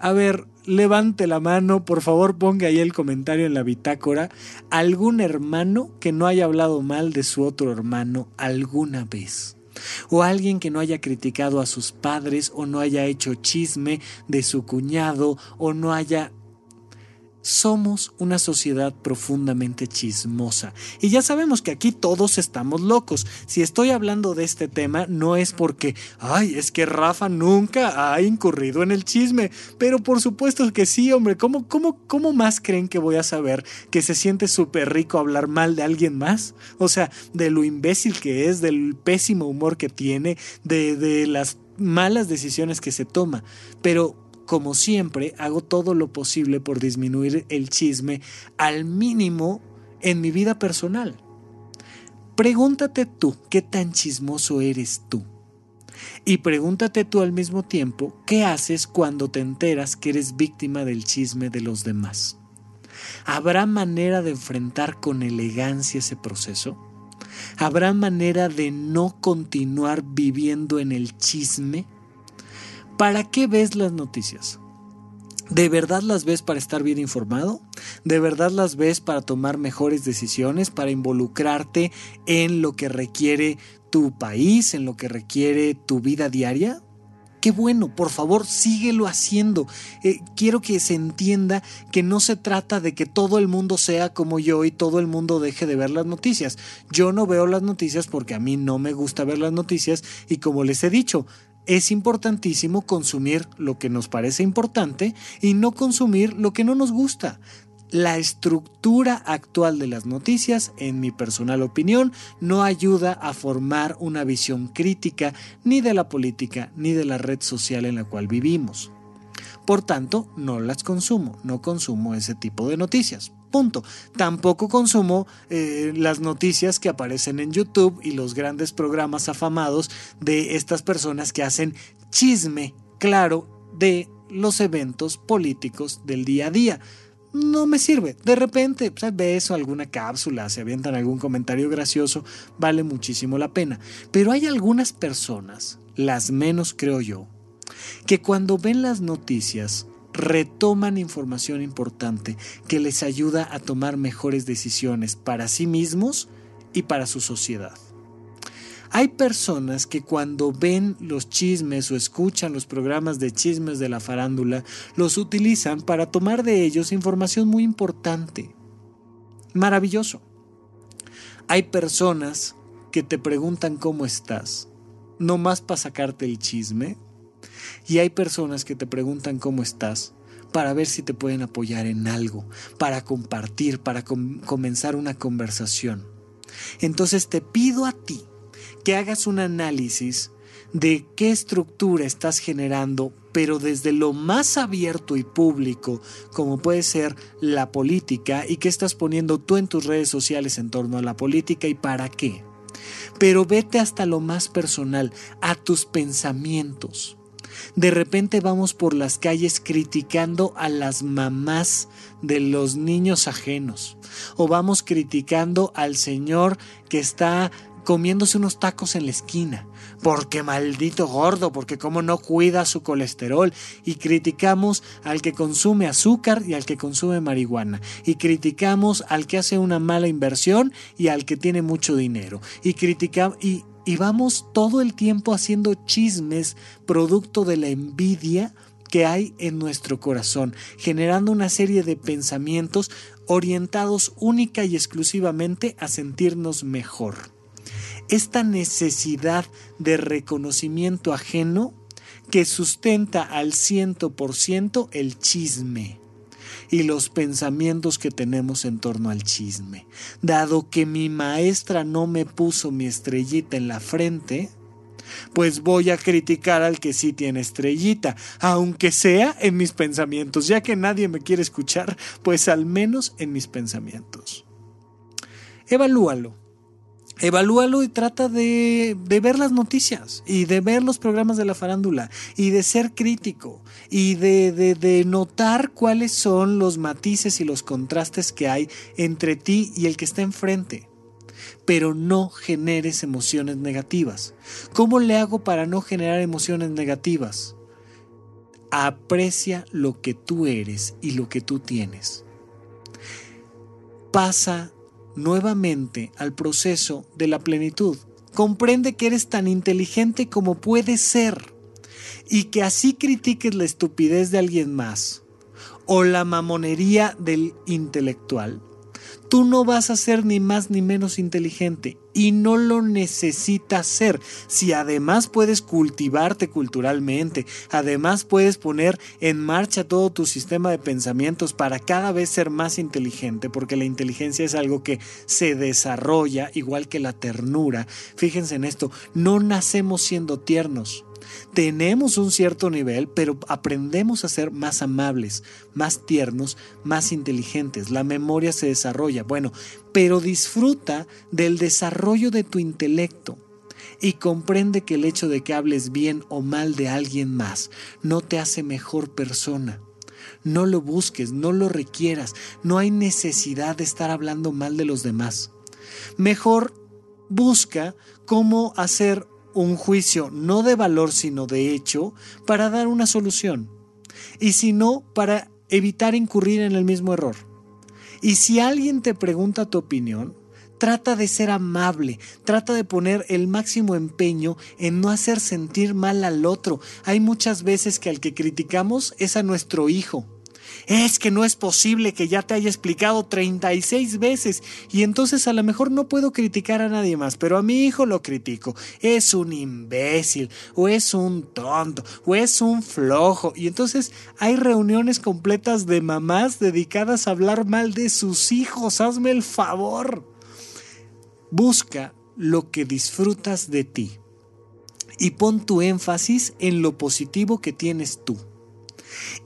A ver, levante la mano, por favor ponga ahí el comentario en la bitácora. ¿Algún hermano que no haya hablado mal de su otro hermano alguna vez? o alguien que no haya criticado a sus padres o no haya hecho chisme de su cuñado o no haya somos una sociedad profundamente chismosa. Y ya sabemos que aquí todos estamos locos. Si estoy hablando de este tema no es porque, ay, es que Rafa nunca ha incurrido en el chisme. Pero por supuesto que sí, hombre. ¿Cómo, cómo, cómo más creen que voy a saber que se siente súper rico hablar mal de alguien más? O sea, de lo imbécil que es, del pésimo humor que tiene, de, de las malas decisiones que se toma. Pero como siempre, hago todo lo posible por disminuir el chisme al mínimo en mi vida personal. Pregúntate tú, ¿qué tan chismoso eres tú? Y pregúntate tú al mismo tiempo, ¿qué haces cuando te enteras que eres víctima del chisme de los demás? ¿Habrá manera de enfrentar con elegancia ese proceso? ¿Habrá manera de no continuar viviendo en el chisme? ¿Para qué ves las noticias? ¿De verdad las ves para estar bien informado? ¿De verdad las ves para tomar mejores decisiones, para involucrarte en lo que requiere tu país, en lo que requiere tu vida diaria? Qué bueno, por favor, síguelo haciendo. Eh, quiero que se entienda que no se trata de que todo el mundo sea como yo y todo el mundo deje de ver las noticias. Yo no veo las noticias porque a mí no me gusta ver las noticias y como les he dicho, es importantísimo consumir lo que nos parece importante y no consumir lo que no nos gusta. la estructura actual de las noticias, en mi personal opinión, no ayuda a formar una visión crítica ni de la política ni de la red social en la cual vivimos. Por tanto, no las consumo, no consumo ese tipo de noticias. Punto. Tampoco consumo eh, las noticias que aparecen en YouTube y los grandes programas afamados de estas personas que hacen chisme claro de los eventos políticos del día a día no me sirve. De repente, pues, ves alguna cápsula, se avientan algún comentario gracioso, vale muchísimo la pena. Pero hay algunas personas, las menos creo yo, que cuando ven las noticias retoman información importante que les ayuda a tomar mejores decisiones para sí mismos y para su sociedad. Hay personas que cuando ven los chismes o escuchan los programas de chismes de la farándula, los utilizan para tomar de ellos información muy importante. Maravilloso. Hay personas que te preguntan cómo estás, no más para sacarte el chisme. Y hay personas que te preguntan cómo estás para ver si te pueden apoyar en algo, para compartir, para comenzar una conversación. Entonces te pido a ti que hagas un análisis de qué estructura estás generando, pero desde lo más abierto y público, como puede ser la política, y qué estás poniendo tú en tus redes sociales en torno a la política y para qué. Pero vete hasta lo más personal, a tus pensamientos. De repente vamos por las calles criticando a las mamás de los niños ajenos. O vamos criticando al señor que está comiéndose unos tacos en la esquina, porque maldito gordo, porque como no cuida su colesterol, y criticamos al que consume azúcar y al que consume marihuana, y criticamos al que hace una mala inversión y al que tiene mucho dinero, y criticamos y, y vamos todo el tiempo haciendo chismes producto de la envidia que hay en nuestro corazón, generando una serie de pensamientos orientados única y exclusivamente a sentirnos mejor. Esta necesidad de reconocimiento ajeno que sustenta al ciento por ciento el chisme y los pensamientos que tenemos en torno al chisme. Dado que mi maestra no me puso mi estrellita en la frente, pues voy a criticar al que sí tiene estrellita, aunque sea en mis pensamientos, ya que nadie me quiere escuchar, pues al menos en mis pensamientos. Evalúalo Evalúalo y trata de, ver las noticias y de ver los programas de la farándula y de ser crítico y de, notar cuáles son los matices y los contrastes que hay entre ti y el que está enfrente. Pero no generes emociones negativas. ¿Cómo le hago para no generar emociones negativas? Aprecia lo que tú eres y lo que tú tienes. Pasa nuevamente al proceso de la plenitud. Comprende que eres tan inteligente como puedes ser y que así critiques la estupidez de alguien más o la mamonería del intelectual Tú no vas a ser ni más ni menos inteligente y no lo necesitas ser. Si además puedes cultivarte culturalmente, además puedes poner en marcha todo tu sistema de pensamientos para cada vez ser más inteligente, porque la inteligencia es algo que se desarrolla igual que la ternura. Fíjense en esto, no nacemos siendo tiernos tenemos un cierto nivel, pero aprendemos a ser más amables, más tiernos, más inteligentes. La memoria se desarrolla. Bueno, pero disfruta del desarrollo de tu intelecto y comprende que el hecho de que hables bien o mal de alguien más no te hace mejor persona. No lo busques, no lo requieras, no hay necesidad de estar hablando mal de los demás. Mejor busca cómo hacer un juicio no de valor sino de hecho para dar una solución y si no para evitar incurrir en el mismo error. Y si alguien te pregunta tu opinión, trata de ser amable, trata de poner el máximo empeño en no hacer sentir mal al otro. Hay muchas veces que al que criticamos es a nuestro hijo Es que no es posible que ya te haya explicado 36 veces y entonces a lo mejor no puedo criticar a nadie más, pero a mi hijo lo critico. Es un imbécil o es un tonto o es un flojo y entonces hay reuniones completas de mamás dedicadas a hablar mal de sus hijos. Hazme el favor. Busca lo que disfrutas de ti y pon tu énfasis en lo positivo que tienes tú.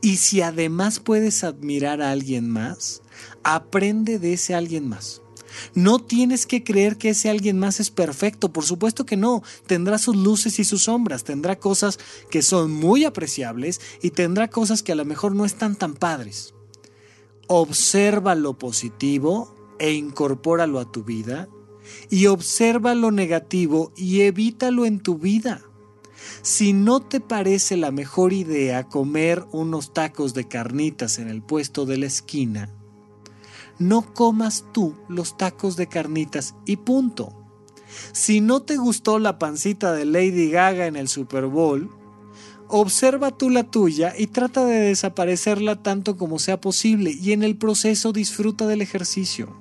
Y si además puedes admirar a alguien más, aprende de ese alguien más. No tienes que creer que ese alguien más es perfecto, por supuesto que no. Tendrá sus luces y sus sombras, tendrá cosas que son muy apreciables y tendrá cosas que a lo mejor no están tan padres. Observa lo positivo e incorpóralo a tu vida y observa lo negativo y evítalo en tu vida. Si no te parece la mejor idea comer unos tacos de carnitas en el puesto de la esquina, no comas tú los tacos de carnitas y punto. Si no te gustó la pancita de Lady Gaga en el Super Bowl, observa tú la tuya y trata de desaparecerla tanto como sea posible y en el proceso disfruta del ejercicio.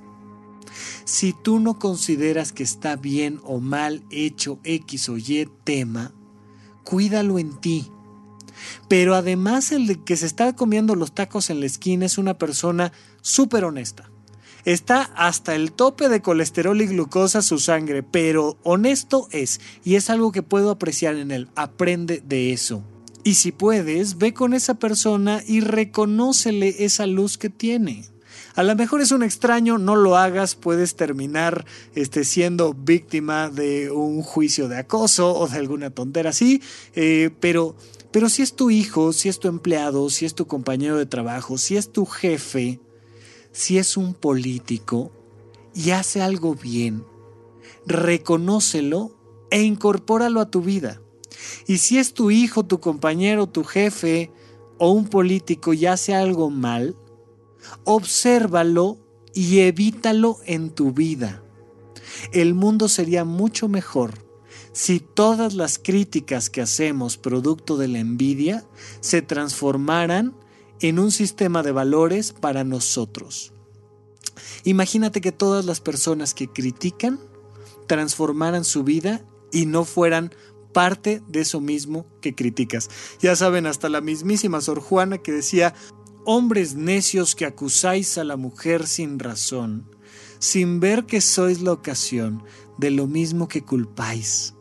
Si tú no consideras que está bien o mal hecho X o Y tema, cuídalo en ti. Pero además el que se está comiendo los tacos en la esquina es una persona súper honesta. Está hasta el tope de colesterol y glucosa su sangre, pero honesto es, y es algo que puedo apreciar en él. Aprende de eso. Y si puedes, ve con esa persona y reconócele esa luz que tiene. A lo mejor es un extraño, no lo hagas, puedes terminar este, siendo víctima de un juicio de acoso o de alguna tontera así, eh, pero, pero si es tu hijo, si es tu empleado, si es tu compañero de trabajo, si es tu jefe, si es un político y hace algo bien, reconócelo e incorpóralo a tu vida. Y si es tu hijo, tu compañero, tu jefe o un político y hace algo mal, Obsérvalo y evítalo en tu vida. El mundo sería mucho mejor si todas las críticas que hacemos producto de la envidia se transformaran en un sistema de valores para nosotros. Imagínate que todas las personas que critican transformaran su vida y no fueran parte de eso mismo que criticas. Ya saben, hasta la mismísima Sor Juana que decía, hombres necios que acusáis a la mujer sin razón, sin ver que sois la ocasión de lo mismo que culpáis.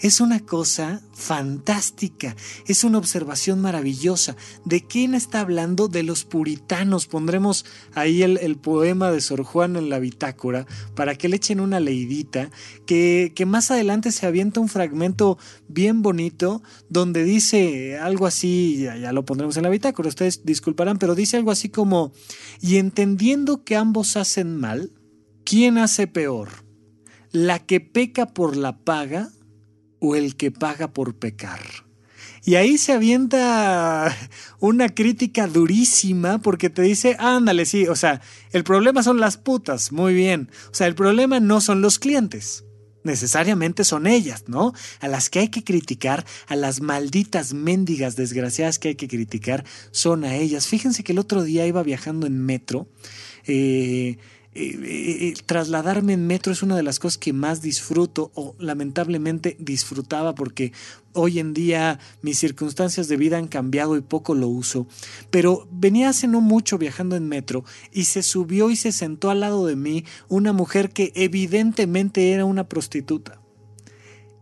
Es una cosa fantástica, es una observación maravillosa. ¿De quién está hablando? De los puritanos. Pondremos ahí el, poema de Sor Juan en la bitácora para que le echen una leidita, que, que más adelante se avienta un fragmento bien bonito donde dice algo así, ya, ya lo pondremos en la bitácora, ustedes disculparán, pero dice algo así como, y entendiendo que ambos hacen mal, ¿quién hace peor? ¿La que peca por la paga? O el que paga por pecar. Y ahí se avienta una crítica durísima porque te dice, ándale, sí, o sea, el problema son las putas, muy bien. O sea, el problema no son los clientes, necesariamente son ellas, ¿no? A las que hay que criticar, a las malditas mendigas desgraciadas que hay que criticar, son a ellas. Fíjense que el otro día iba viajando en metro. Eh, eh, eh, trasladarme en metro es una de las cosas que más disfruto o lamentablemente disfrutaba porque hoy en día mis circunstancias de vida han cambiado y poco lo uso. Pero venía hace no mucho viajando en metro y se subió y se sentó al lado de mí una mujer que evidentemente era una prostituta.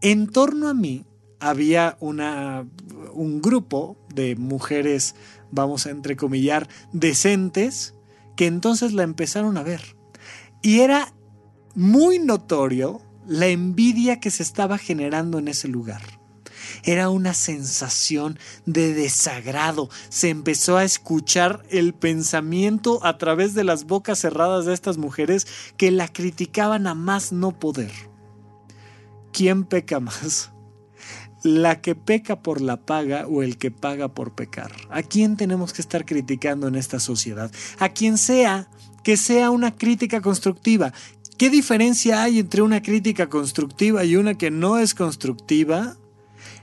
En torno a mí había una, un grupo de mujeres, vamos a entrecomillar, decentes, que entonces la empezaron a ver. Y era muy notorio la envidia que se estaba generando en ese lugar. Era una sensación de desagrado. Se empezó a escuchar el pensamiento a través de las bocas cerradas de estas mujeres que la criticaban a más no poder. ¿Quién peca más? ¿La que peca por la paga o el que paga por pecar? ¿A quién tenemos que estar criticando en esta sociedad? A quien sea que sea una crítica constructiva. ¿Qué diferencia hay entre una crítica constructiva y una que no es constructiva?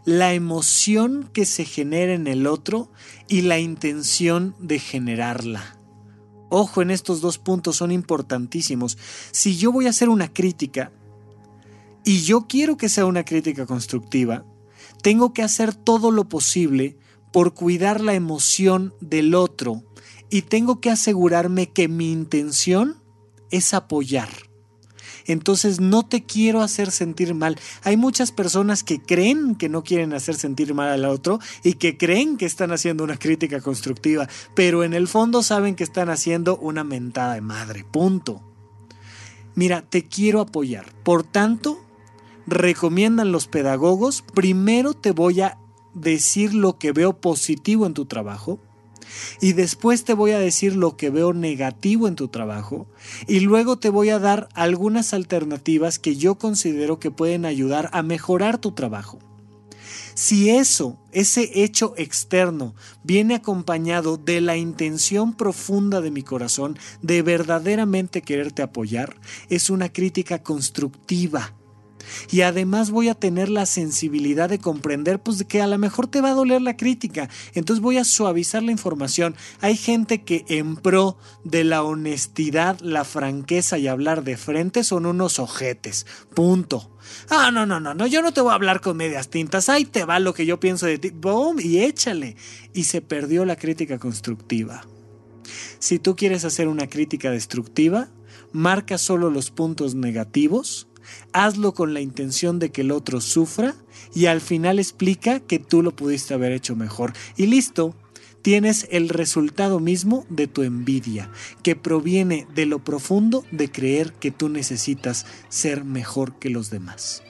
la emoción que se genera en el otro y la intención de generarla. Ojo en estos dos puntos, son importantísimos. Si yo voy a hacer una crítica y yo quiero que sea una crítica constructiva, tengo que hacer todo lo posible por cuidar la emoción del otro y tengo que asegurarme que mi intención es apoyar. Entonces no te quiero hacer sentir mal. Hay muchas personas que creen que no quieren hacer sentir mal al otro y que creen que están haciendo una crítica constructiva, pero en el fondo saben que están haciendo una mentada de madre. Punto. Mira, te quiero apoyar. Por tanto, recomiendan los pedagogos, primero te voy a decir lo que veo positivo en tu trabajo y después te voy a decir lo que veo negativo en tu trabajo y luego te voy a dar algunas alternativas que yo considero que pueden ayudar a mejorar tu trabajo. Si eso, ese hecho externo, viene acompañado de la intención profunda de mi corazón de verdaderamente quererte apoyar, es una crítica constructiva y además voy a tener la sensibilidad de comprender pues que a lo mejor te va a doler la crítica, entonces voy a suavizar la información. Hay gente que en pro de la honestidad, la franqueza y hablar de frente son unos ojetes. Punto. Ah, no, no, no, no, yo no te voy a hablar con medias tintas. Ahí te va lo que yo pienso de ti. Boom, y échale. Y se perdió la crítica constructiva. Si tú quieres hacer una crítica destructiva, marca solo los puntos negativos hazlo con la intención de que el otro sufra y al final explica que tú lo pudiste haber hecho mejor. Y listo, tienes el resultado mismo de tu envidia, que proviene de lo profundo de creer que tú necesitas ser mejor que los demás.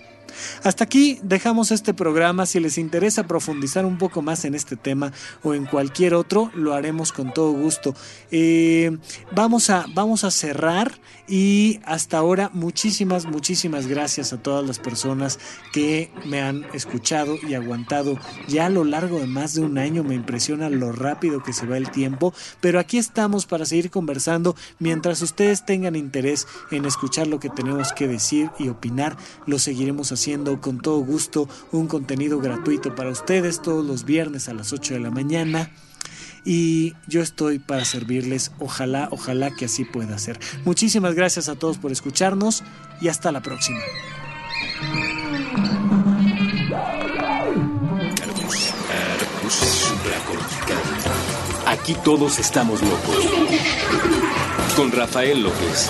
Hasta aquí dejamos este programa. Si les interesa profundizar un poco más en este tema o en cualquier otro, lo haremos con todo gusto. Eh, vamos, a, vamos a cerrar y hasta ahora muchísimas, muchísimas gracias a todas las personas que me han escuchado y aguantado ya a lo largo de más de un año. Me impresiona lo rápido que se va el tiempo, pero aquí estamos para seguir conversando mientras ustedes tengan interés en escuchar lo que tenemos que decir y opinar. Lo seguiremos haciendo con todo gusto un contenido gratuito para ustedes todos los viernes a las 8 de la mañana. Y yo estoy para servirles. Ojalá, ojalá que así pueda ser. Muchísimas gracias a todos por escucharnos y hasta la próxima. Aquí todos estamos locos. Con Rafael López.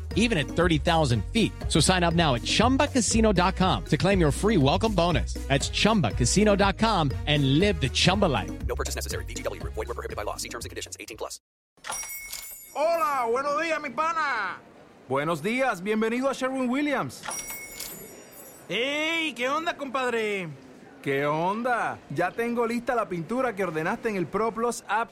even at 30,000 feet. So sign up now at chumbacasino.com to claim your free welcome bonus. That's chumbacasino.com and live the Chumba life. No purchase necessary. DTW, void, were prohibited by law. See terms and conditions 18 plus. Hola, buenos días, mi pana. Buenos días, bienvenido a Sherwin Williams. ¡Ey! ¿Qué onda, compadre? ¿Qué onda? Ya tengo lista la pintura que ordenaste en el ProPlus app.